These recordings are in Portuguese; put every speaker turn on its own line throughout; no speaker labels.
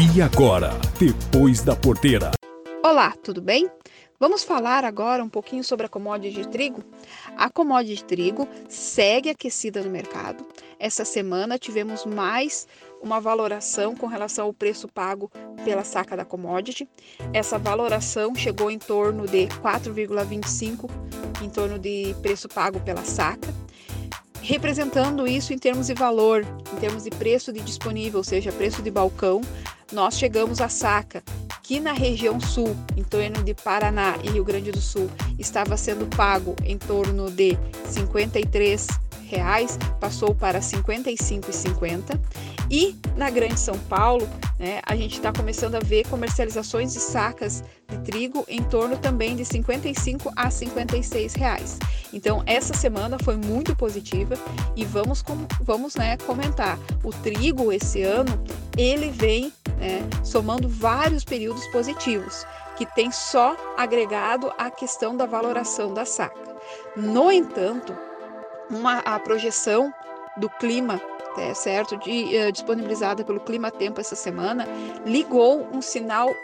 E agora, depois da porteira.
Olá, tudo bem? Vamos falar agora um pouquinho sobre a commodity de trigo. A commodity de trigo segue aquecida no mercado. Essa semana tivemos mais uma valoração com relação ao preço pago pela saca da commodity. Essa valoração chegou em torno de 4,25 em torno de preço pago pela saca representando isso em termos de valor, em termos de preço de disponível, ou seja, preço de balcão, nós chegamos à saca, que na região sul, em torno de Paraná e Rio Grande do Sul, estava sendo pago em torno de R$ 53 passou para R$ 55,50 e na Grande São Paulo, né, a gente está começando a ver comercializações de sacas de trigo em torno também de 55 a 56 reais. Então essa semana foi muito positiva e vamos vamos né, comentar. O trigo esse ano ele vem né, somando vários períodos positivos que tem só agregado a questão da valoração da saca. No entanto, uma, a projeção do clima é, certo, de, uh, disponibilizada pelo Clima Tempo essa semana, ligou um sinal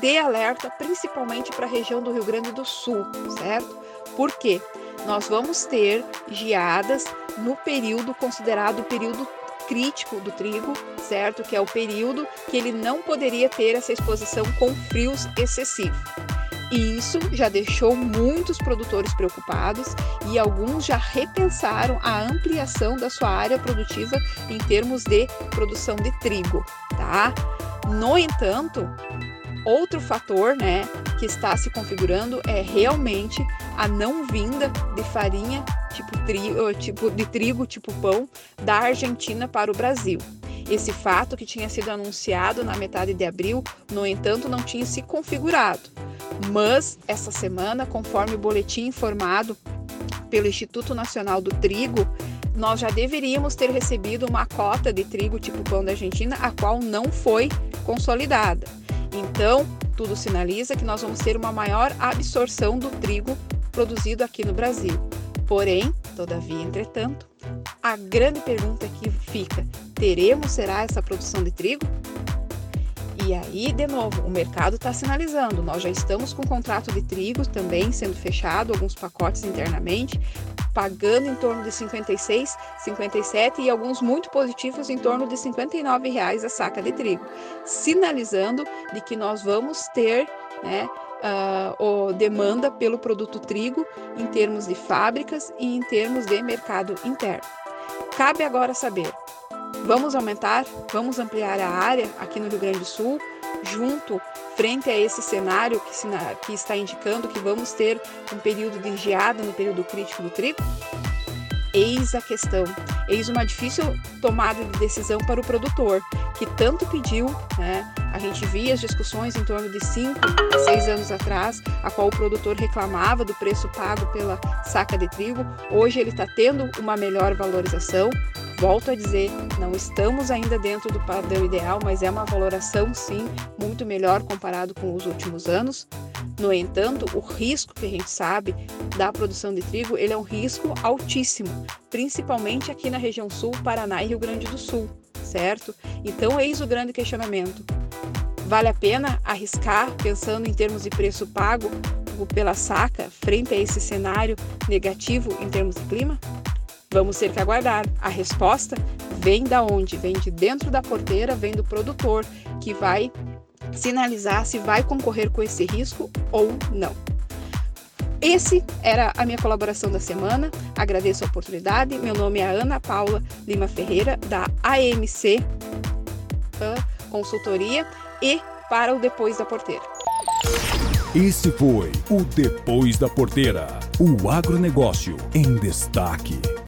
de alerta, principalmente para a região do Rio Grande do Sul, certo? Por quê? Nós vamos ter geadas no período considerado o período crítico do trigo, certo? Que é o período que ele não poderia ter essa exposição com frios excessivos. E isso já deixou muitos produtores preocupados e alguns já repensaram a ampliação da sua área produtiva em termos de produção de trigo, tá? No entanto, outro fator, né, que está se configurando é realmente a não vinda de farinha tipo, tri, tipo de trigo tipo pão da Argentina para o Brasil. Esse fato que tinha sido anunciado na metade de abril, no entanto, não tinha se configurado. Mas essa semana, conforme o boletim informado pelo Instituto Nacional do Trigo, nós já deveríamos ter recebido uma cota de trigo tipo pão da Argentina, a qual não foi consolidada. Então, tudo sinaliza que nós vamos ter uma maior absorção do trigo produzido aqui no Brasil. Porém, todavia, entretanto, a grande pergunta que fica: teremos será essa produção de trigo? E aí, de novo, o mercado está sinalizando. Nós já estamos com contrato de trigo também sendo fechado, alguns pacotes internamente, pagando em torno de 56, 57 e alguns muito positivos em torno de 59 reais a saca de trigo, sinalizando de que nós vamos ter, né, uh, demanda pelo produto trigo em termos de fábricas e em termos de mercado interno. Cabe agora saber Vamos aumentar, vamos ampliar a área aqui no Rio Grande do Sul, junto, frente a esse cenário que, se, que está indicando que vamos ter um período de geada no período crítico do trigo? Eis a questão, eis uma difícil tomada de decisão para o produtor, que tanto pediu, né? A gente via as discussões em torno de 5 a 6 anos atrás, a qual o produtor reclamava do preço pago pela saca de trigo. Hoje ele está tendo uma melhor valorização, Volto a dizer, não estamos ainda dentro do padrão ideal, mas é uma valoração sim muito melhor comparado com os últimos anos. No entanto, o risco que a gente sabe da produção de trigo, ele é um risco altíssimo, principalmente aqui na região sul, Paraná e Rio Grande do Sul, certo? Então, eis o grande questionamento. Vale a pena arriscar pensando em termos de preço pago pela saca frente a esse cenário negativo em termos de clima? Vamos ter que aguardar. A resposta vem da onde? Vem de dentro da porteira, vem do produtor, que vai sinalizar se vai concorrer com esse risco ou não. Esse era a minha colaboração da semana. Agradeço a oportunidade. Meu nome é Ana Paula Lima Ferreira, da AMC Consultoria e para o Depois da Porteira.
Esse foi o Depois da Porteira, o agronegócio em destaque.